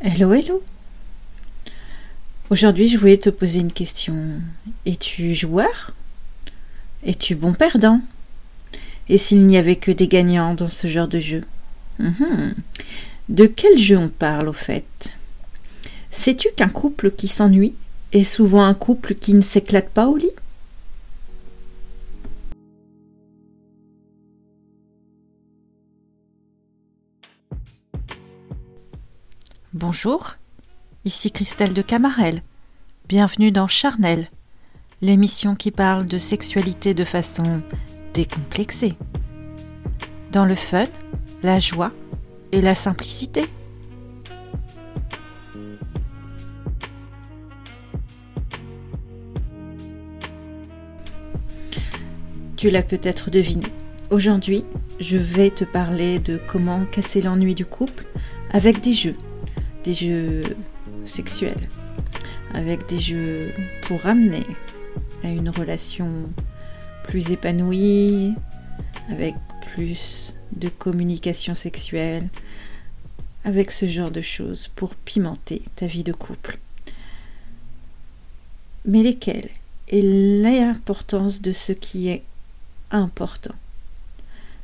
Hello, hello. Aujourd'hui, je voulais te poser une question. Es-tu joueur? Es-tu bon perdant? Et s'il n'y avait que des gagnants dans ce genre de jeu? Mhm. De quel jeu on parle au fait? Sais-tu qu'un couple qui s'ennuie est souvent un couple qui ne s'éclate pas au lit? Bonjour, ici Christelle de Camarel. Bienvenue dans Charnel, l'émission qui parle de sexualité de façon décomplexée. Dans le fun, la joie et la simplicité. Tu l'as peut-être deviné. Aujourd'hui, je vais te parler de comment casser l'ennui du couple avec des jeux, des jeux sexuels, avec des jeux pour ramener à une relation plus épanouie, avec plus de communication sexuelle, avec ce genre de choses pour pimenter ta vie de couple. Mais lesquelles Et l'importance de ce qui est important?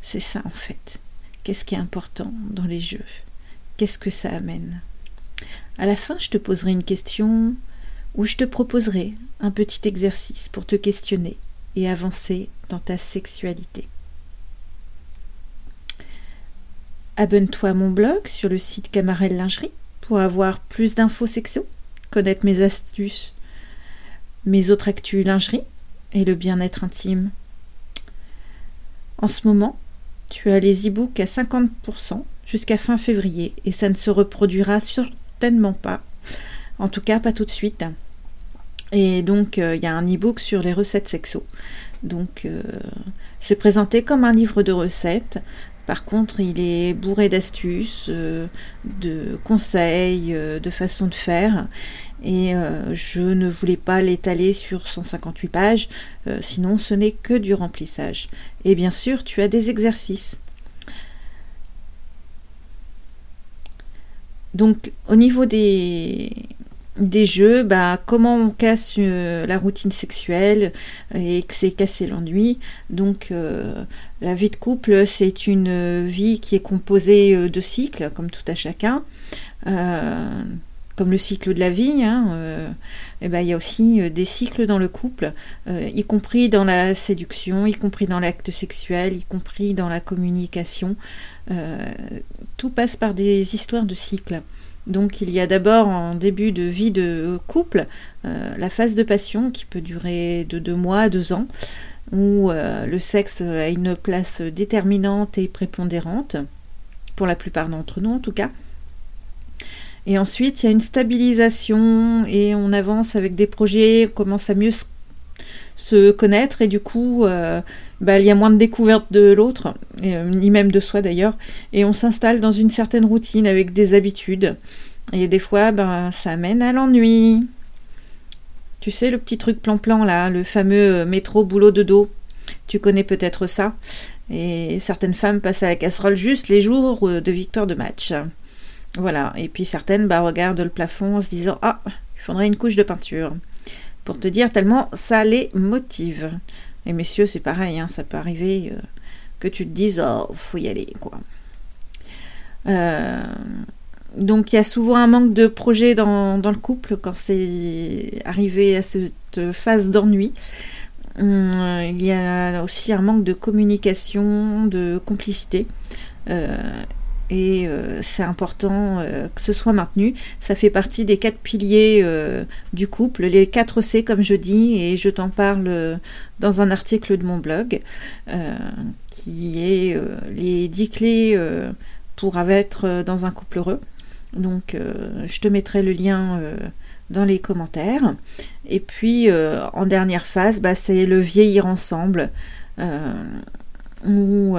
C'est ça en fait. Qu'est-ce qui est important dans les jeux? Qu'est-ce que ça amène? À la fin, je te poserai une question ou je te proposerai un petit exercice pour te questionner et avancer dans ta sexualité. Abonne-toi à mon blog sur le site Camarel Lingerie pour avoir plus d'infos sexo, connaître mes astuces, mes autres actus lingerie et le bien-être intime. En ce moment, tu as les e-books à 50% jusqu'à fin février et ça ne se reproduira pas. En tout cas, pas tout de suite. Et donc, euh, il y a un e-book sur les recettes sexo. Donc, euh, c'est présenté comme un livre de recettes par contre, il est bourré d'astuces, euh, de conseils, de façons de faire. Et je ne voulais pas l'étaler sur 158 pages, sinon ce n'est que du remplissage. Et bien sûr, tu as des exercices. Donc, au niveau des, des jeux, bah, comment on casse euh, la routine sexuelle et que c'est casser l'ennui. Donc euh, la vie de couple, c'est une vie qui est composée euh, de cycles, comme tout à chacun. Comme le cycle de la vie, hein, et ben, il y a aussi des cycles dans le couple, y compris dans la séduction, y compris dans l'acte sexuel, y compris dans la communication. tout passe par des histoires de cycles. Donc il y a d'abord en début de vie de couple euh, la phase de passion qui peut durer de deux mois à deux ans, où euh, le sexe a une place déterminante et prépondérante, pour la plupart d'entre nous en tout cas. Et ensuite il y a une stabilisation et on avance avec des projets, on commence à mieux se connaître et du coup euh, bah, il y a moins de découverte de l'autre, euh, ni même de soi d'ailleurs, et on s'installe dans une certaine routine avec des habitudes. Et des fois, ben, ça mène à l'ennui. Tu sais, le petit truc plan-plan là, le fameux euh, métro boulot de dos. Tu connais peut-être ça. Et certaines femmes passent à la casserole juste les jours de victoire de match. Voilà. Et puis certaines bah, regardent le plafond en se disant Ah, il faudrait une couche de peinture. Pour te dire tellement ça les motive. Et messieurs, c'est pareil, hein, ça peut arriver euh, que tu te dises, oh, faut y aller, quoi. Euh, donc il y a souvent un manque de projet dans, le couple quand c'est arrivé à cette phase d'ennui. Hum, il y a aussi un manque de communication, de complicité. Euh, et euh, c'est important euh, que ce soit maintenu. Ça fait partie des quatre piliers euh, du couple, les quatre C comme je dis, et je t'en parle dans un article de mon blog qui est les dix clés pour être dans un couple heureux. Donc je te mettrai le lien dans les commentaires. Et puis en dernière phase, bah, c'est le vieillir ensemble. où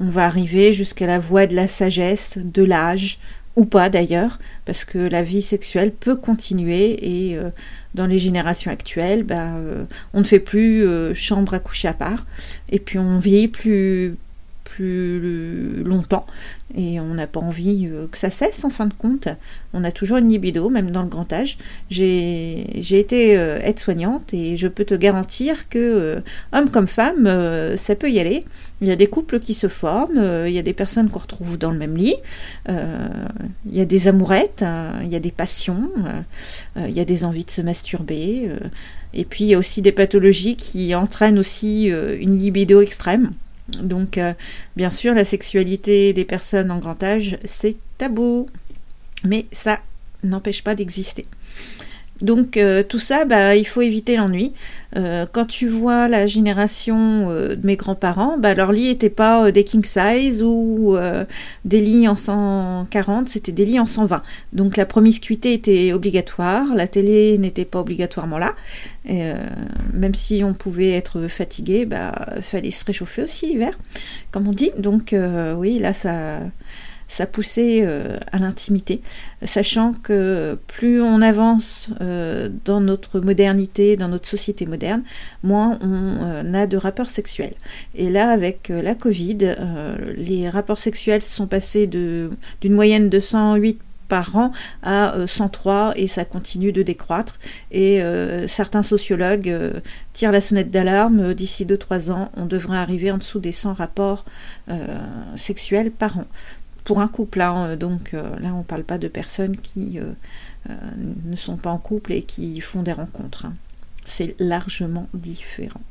on va arriver jusqu'à la voie de la sagesse, de l'âge, ou pas d'ailleurs, parce que la vie sexuelle peut continuer et euh, dans les générations actuelles, bah, euh, on ne fait plus euh, chambre à coucher à part, et puis on vieillit plus, plus longtemps et on n'a pas envie euh, que ça cesse en fin de compte. On a toujours une libido, même dans le grand âge. J'ai été euh, aide-soignante et je peux te garantir que, euh, homme comme femme, ça peut y aller. Il y a des couples qui se forment, il y a des personnes qu'on retrouve dans le même lit, il y a des amourettes, il y a des passions, il y a des envies de se masturber. et puis il y a aussi des pathologies qui entraînent aussi une libido extrême. Donc, euh, bien sûr, la sexualité des personnes en grand âge, c'est tabou. Mais ça n'empêche pas d'exister. Donc euh, tout ça, bah, il faut éviter l'ennui. Euh, quand tu vois la génération de mes grands-parents, bah, leur lit n'était pas des king size ou des lits en 140, c'était des lits en 120. Donc la promiscuité était obligatoire, la télé n'était pas obligatoirement là. Et, euh, même si on pouvait être fatigué, bah fallait se réchauffer aussi l'hiver, comme on dit. Donc euh, oui, là ça, ça poussait euh, à l'intimité, sachant que plus on avance dans notre modernité, dans notre société moderne, moins on a de rapports sexuels. Et là, avec la Covid, les rapports sexuels sont passés d'une moyenne de 108 par an à 103 euh, et ça continue de décroître. Et euh, certains sociologues euh, tirent la sonnette d'alarme. D'ici 2-3 ans, on devrait arriver en dessous des 100 rapports sexuels par an. Pour un couple, hein, donc là on ne parle pas de personnes qui ne sont pas en couple et qui font des rencontres. Hein. C'est largement différent.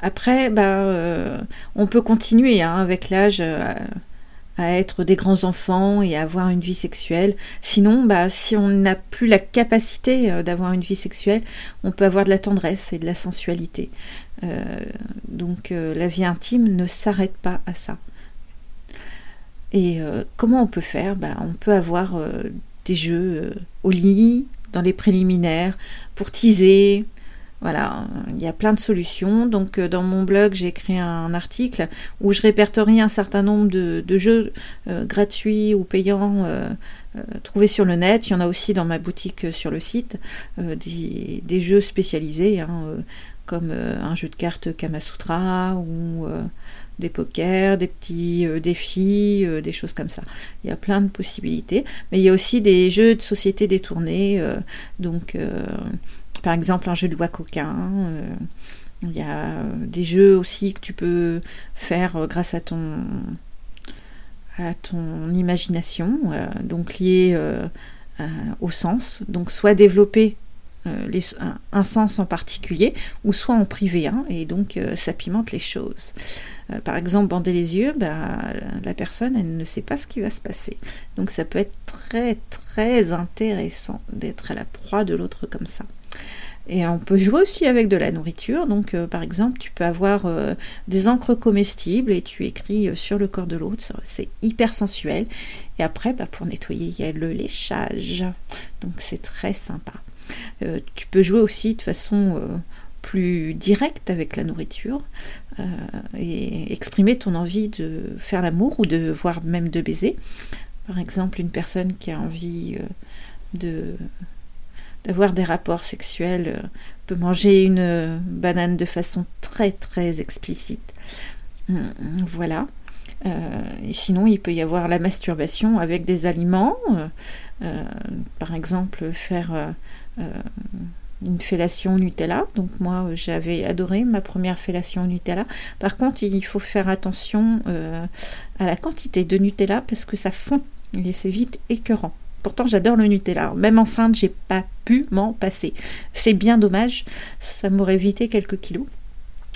Après, bah, on peut continuer hein, avec l'âge à être des grands enfants et à avoir une vie sexuelle. Sinon, bah, si on n'a plus la capacité euh, d'avoir une vie sexuelle, on peut avoir de la tendresse et de la sensualité. Euh, donc euh, la vie intime ne s'arrête pas à ça. Et comment on peut faire? Bah, On peut avoir des jeux au lit, dans les préliminaires, pour teaser, voilà, il y a plein de solutions. Donc euh, dans mon blog, j'ai écrit un article où je répertorie un certain nombre de, jeux euh, gratuits ou payants euh, trouvés sur le net. Il y en a aussi dans ma boutique sur le site, des, jeux spécialisés, hein, comme un jeu de cartes Kamasutra ou des pokers, des petits défis, des choses comme ça. Il y a plein de possibilités. Mais il y a aussi des jeux de société détournés. donc par exemple un jeu de coquin. Euh, il y a des jeux aussi que tu peux faire euh, grâce à ton à ton imagination, euh, donc lié au sens. Donc soit développer un, sens en particulier, ou soit en privé un, et donc ça pimente les choses. par exemple, bander les yeux, bah, la personne, elle ne sait pas ce qui va se passer. Donc ça peut être très très intéressant d'être à la proie de l'autre comme ça. Et on peut jouer aussi avec de la nourriture. Donc, euh, par exemple, tu peux avoir euh, des encres comestibles et tu écris euh, sur le corps de l'autre. C'est hyper sensuel. Et après, bah, pour nettoyer, il y a le léchage. Donc, c'est très sympa. tu peux jouer aussi de façon plus directe avec la nourriture et exprimer ton envie de faire l'amour ou de voir même de baiser. Par exemple, une personne qui a envie de d'avoir des rapports sexuels, euh, peut manger une euh, banane de façon très très explicite. Hum, voilà. Euh, et sinon, il peut y avoir la masturbation avec des aliments. par exemple, faire une fellation Nutella. Donc moi, j'avais adoré ma première fellation Nutella. Par contre, il faut faire attention à la quantité de Nutella parce que ça fond et c'est vite écœurant. Pourtant, j'adore le Nutella. Même enceinte, j'ai pas pu m'en passer. C'est bien dommage. Ça m'aurait évité quelques kilos.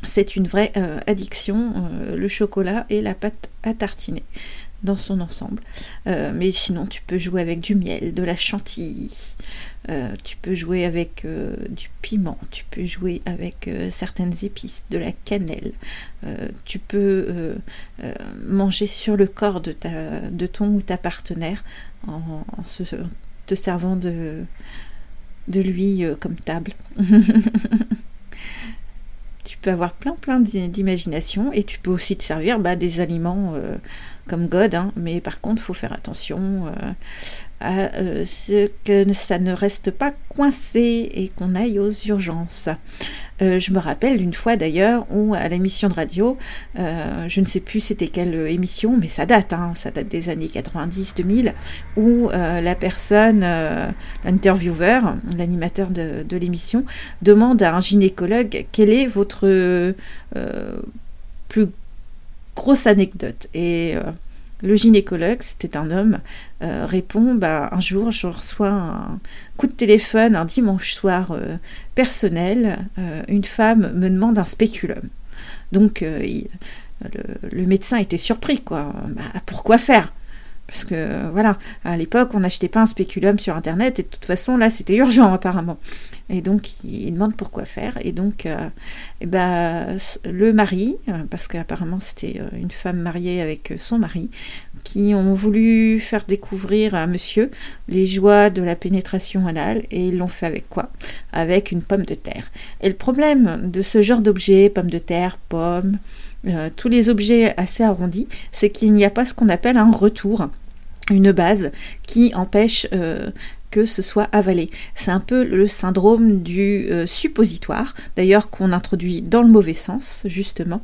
C'est une vraie euh, addiction, euh, le chocolat et la pâte à tartiner dans son ensemble. Euh, mais sinon, tu peux jouer avec du miel, de la chantilly, tu peux jouer avec du piment, tu peux jouer avec certaines épices, de la cannelle. tu peux manger sur le corps de, ton ou ta partenaire en, te servant de, de lui euh, comme table. tu peux avoir plein plein d'imagination et tu peux aussi te servir bah, des aliments euh, comme God, hein, mais par contre, faut faire attention à ce que ça ne reste pas coincé et qu'on aille aux urgences. Euh, je me rappelle d'une fois d'ailleurs où à l'émission de radio, euh, je ne sais plus c'était quelle émission, mais ça date, hein, ça date des années 90-2000, où euh, la personne, l'intervieweur, l'animateur de, de l'émission, demande à un gynécologue quelle est votre plus grosse anecdote. Et le gynécologue, c'était un homme, euh, répond bah, Un jour, je reçois un coup de téléphone un dimanche soir euh, personnel. Euh, une femme me demande un spéculum. Donc, le, médecin était surpris, quoi. Bah, pourquoi faire? Parce que voilà, à l'époque, on n'achetait pas un spéculum sur Internet et de toute façon, là, c'était urgent apparemment. Et donc, il, demande pourquoi faire. Et donc, euh, eh ben, le mari, euh, parce qu'apparemment c'était euh, une femme mariée avec son mari, qui ont voulu faire découvrir à monsieur les joies de la pénétration anale. Et ils l'ont fait avec quoi? Avec une pomme de terre. Et le problème de ce genre d'objet, pomme de terre, pomme, tous les objets assez arrondis, c'est qu'il n'y a pas ce qu'on appelle un retour une base qui empêche que ce soit avalé. C'est un peu le syndrome du euh, suppositoire, d'ailleurs qu'on introduit dans le mauvais sens, justement.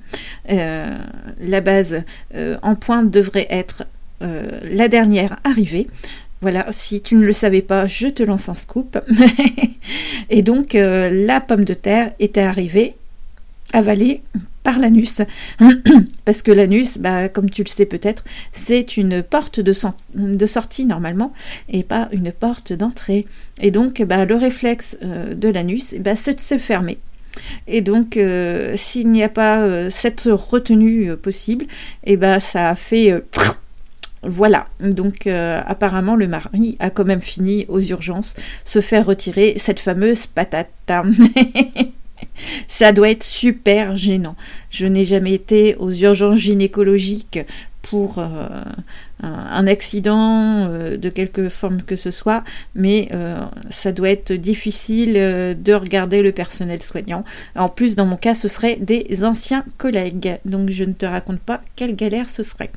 Euh, la base euh, en pointe devrait être la dernière arrivée. Voilà, si tu ne le savais pas, je te lance un scoop. Et donc, la pomme de terre était arrivée avalée par l'anus. Parce que l'anus, bah, comme tu le sais peut-être, c'est une porte de, sortie normalement et pas une porte d'entrée. Et donc, bah, le réflexe euh, de l'anus, bah, c'est de se fermer. Et donc, euh, s'il n'y a pas euh, cette retenue possible, et bah, ça fait... Voilà, donc apparemment le mari a quand même fini aux urgences se faire retirer cette fameuse patate. Ça doit être super gênant. Je n'ai jamais été aux urgences gynécologiques pour euh, un accident euh, de quelque forme que ce soit, mais euh, ça doit être difficile de regarder le personnel soignant. En plus, dans mon cas, ce serait des anciens collègues, donc je ne te raconte pas quelle galère ce serait.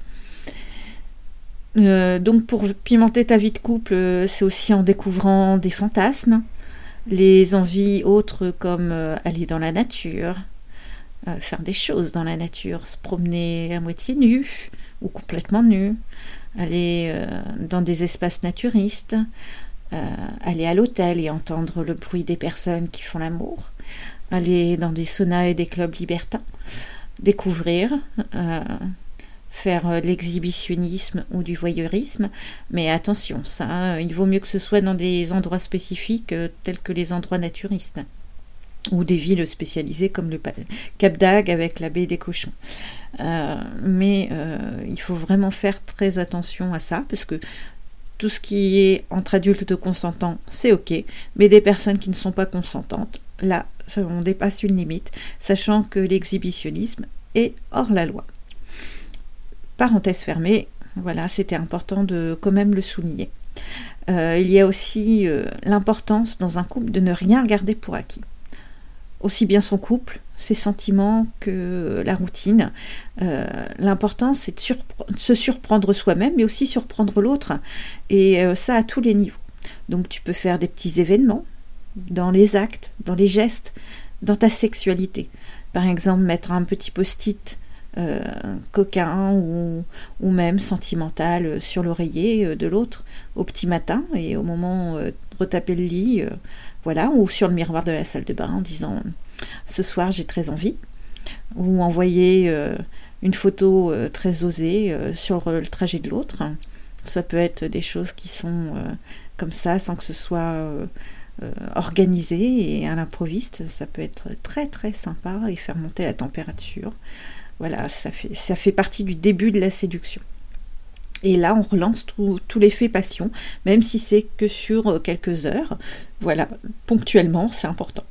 donc pour pimenter ta vie de couple, c'est aussi en découvrant des fantasmes, les envies autres comme euh, aller dans la nature, euh, faire des choses dans la nature, se promener à moitié nu ou complètement nu, aller euh, dans des espaces naturistes, aller à l'hôtel et entendre le bruit des personnes qui font l'amour, aller dans des saunas et des clubs libertins, découvrir faire euh, de l'exhibitionnisme ou du voyeurisme, mais attention, ça, euh, il vaut mieux que ce soit dans des endroits spécifiques euh, tels que les endroits naturistes ou des villes spécialisées comme le Cap d'Agde avec la baie des cochons. mais il faut vraiment faire très attention à ça parce que tout ce qui est entre adultes consentants, c'est ok, mais des personnes qui ne sont pas consentantes, là, on dépasse une limite, sachant que l'exhibitionnisme est hors la loi. Parenthèse fermée, voilà, c'était important de quand même le souligner. Euh, il y a aussi euh, l'importance dans un couple de ne rien garder pour acquis. Aussi bien son couple, ses sentiments que la routine. Euh, l'important, c'est de, se surprendre soi-même, mais aussi surprendre l'autre. Et ça à tous les niveaux. Donc tu peux faire des petits événements dans les actes, dans les gestes, dans ta sexualité. Par exemple, mettre un petit post-it euh, coquin ou, ou, même sentimental sur l'oreiller euh, de l'autre au petit matin et au moment retaper le lit, euh, voilà, ou sur le miroir de la salle de bain en disant ce soir j'ai très envie, ou envoyer une photo très osée sur le trajet de l'autre. Ça peut être des choses qui sont comme ça sans que ce soit organisé et à l'improviste. Ça peut être très très sympa et faire monter la température. Voilà, ça fait, ça fait partie du début de la séduction. Et là, on relance tout, l'effet passion, même si c'est que sur euh, quelques heures. Voilà, ponctuellement, c'est important.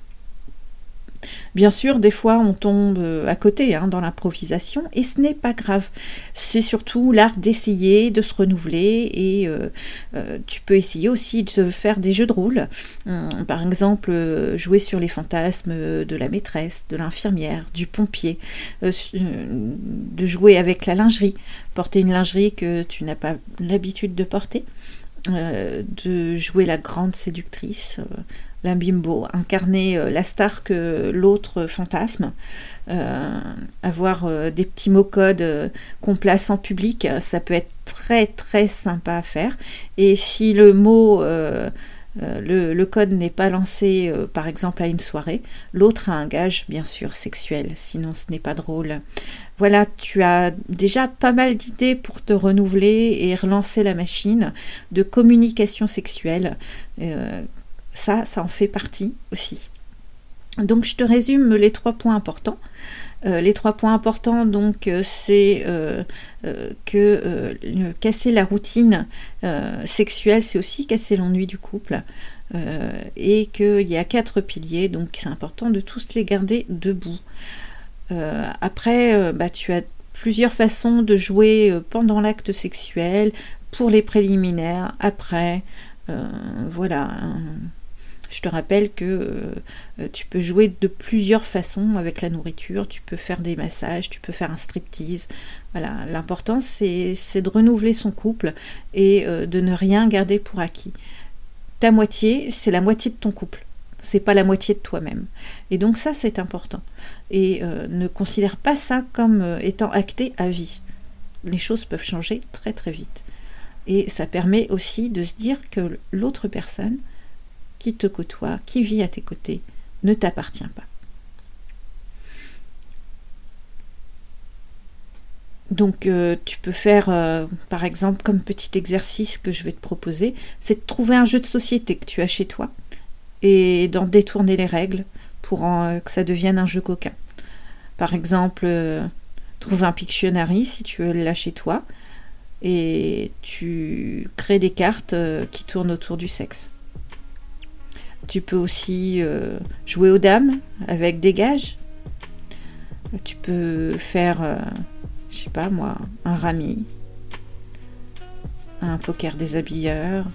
Bien sûr, des fois, on tombe euh, à côté hein, dans l'improvisation et ce n'est pas grave. C'est surtout l'art d'essayer, de se renouveler et euh, euh, tu peux essayer aussi de faire des jeux de rôle. Hum, par exemple, jouer sur les fantasmes de la maîtresse, de l'infirmière, du pompier, de jouer avec la lingerie, porter une lingerie que tu n'as pas l'habitude de porter. De jouer la grande séductrice, la bimbo, incarner euh, la star que l'autre fantasme, euh, avoir euh, des petits mots codes qu'on place en public, ça peut être très très sympa à faire. Et si le mot, le, code n'est pas lancé par exemple à une soirée, l'autre a un gage bien sûr sexuel, sinon ce n'est pas drôle. Voilà, tu as déjà pas mal d'idées pour te renouveler et relancer la machine de communication sexuelle ça, ça en fait partie aussi. Donc je te résume les trois points importants. Euh, les trois points importants, donc, euh, c'est euh, que casser la routine sexuelle, c'est aussi casser l'ennui du couple. et qu'il y a quatre piliers, donc c'est important de tous les garder debout. après, bah, tu as plusieurs façons de jouer pendant l'acte sexuel, pour les préliminaires, après. voilà. Je te rappelle que euh, tu peux jouer de plusieurs façons avec la nourriture, tu peux faire des massages, tu peux faire un striptease. Voilà, l'important c'est de renouveler son couple et euh, de ne rien garder pour acquis. Ta moitié, c'est la moitié de ton couple, c'est pas la moitié de toi-même. Et donc ça c'est important. Et euh, ne considère pas ça comme étant acté à vie. Les choses peuvent changer très très vite. Et ça permet aussi de se dire que l'autre personne, qui te côtoie, qui vit à tes côtés, ne t'appartient pas. Donc euh, tu peux faire, euh, par exemple, comme petit exercice que je vais te proposer, c'est de trouver un jeu de société que tu as chez toi et d'en détourner les règles pour que ça devienne un jeu coquin. Par exemple, euh, trouve un Pictionary si tu l'as chez toi et tu crées des cartes qui tournent autour du sexe. Tu peux aussi euh, jouer aux dames avec des gages. Tu peux faire, euh, je sais pas moi, un rami, un poker des habilleurs.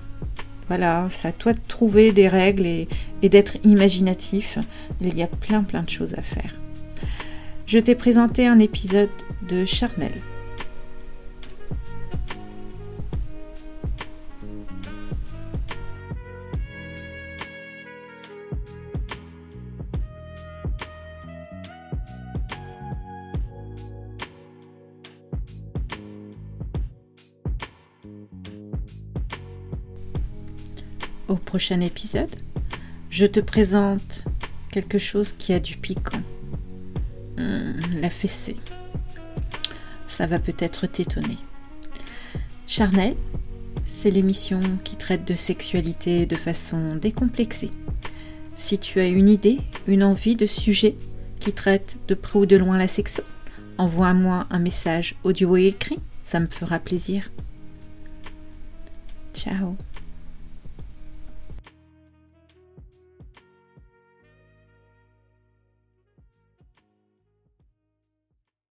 Voilà, c'est à toi de trouver des règles et d'être imaginatif. Il y a plein plein de choses à faire. Je t'ai présenté un épisode de Charnel. Épisode, je te présente quelque chose qui a du piquant. Hum, la fessée. Ça va peut-être t'étonner. Charnel, c'est l'émission qui traite de sexualité de façon décomplexée. Si tu as une idée, une envie de sujet qui traite de près ou de loin la sexo, envoie-moi un message audio et écrit, ça me fera plaisir. Ciao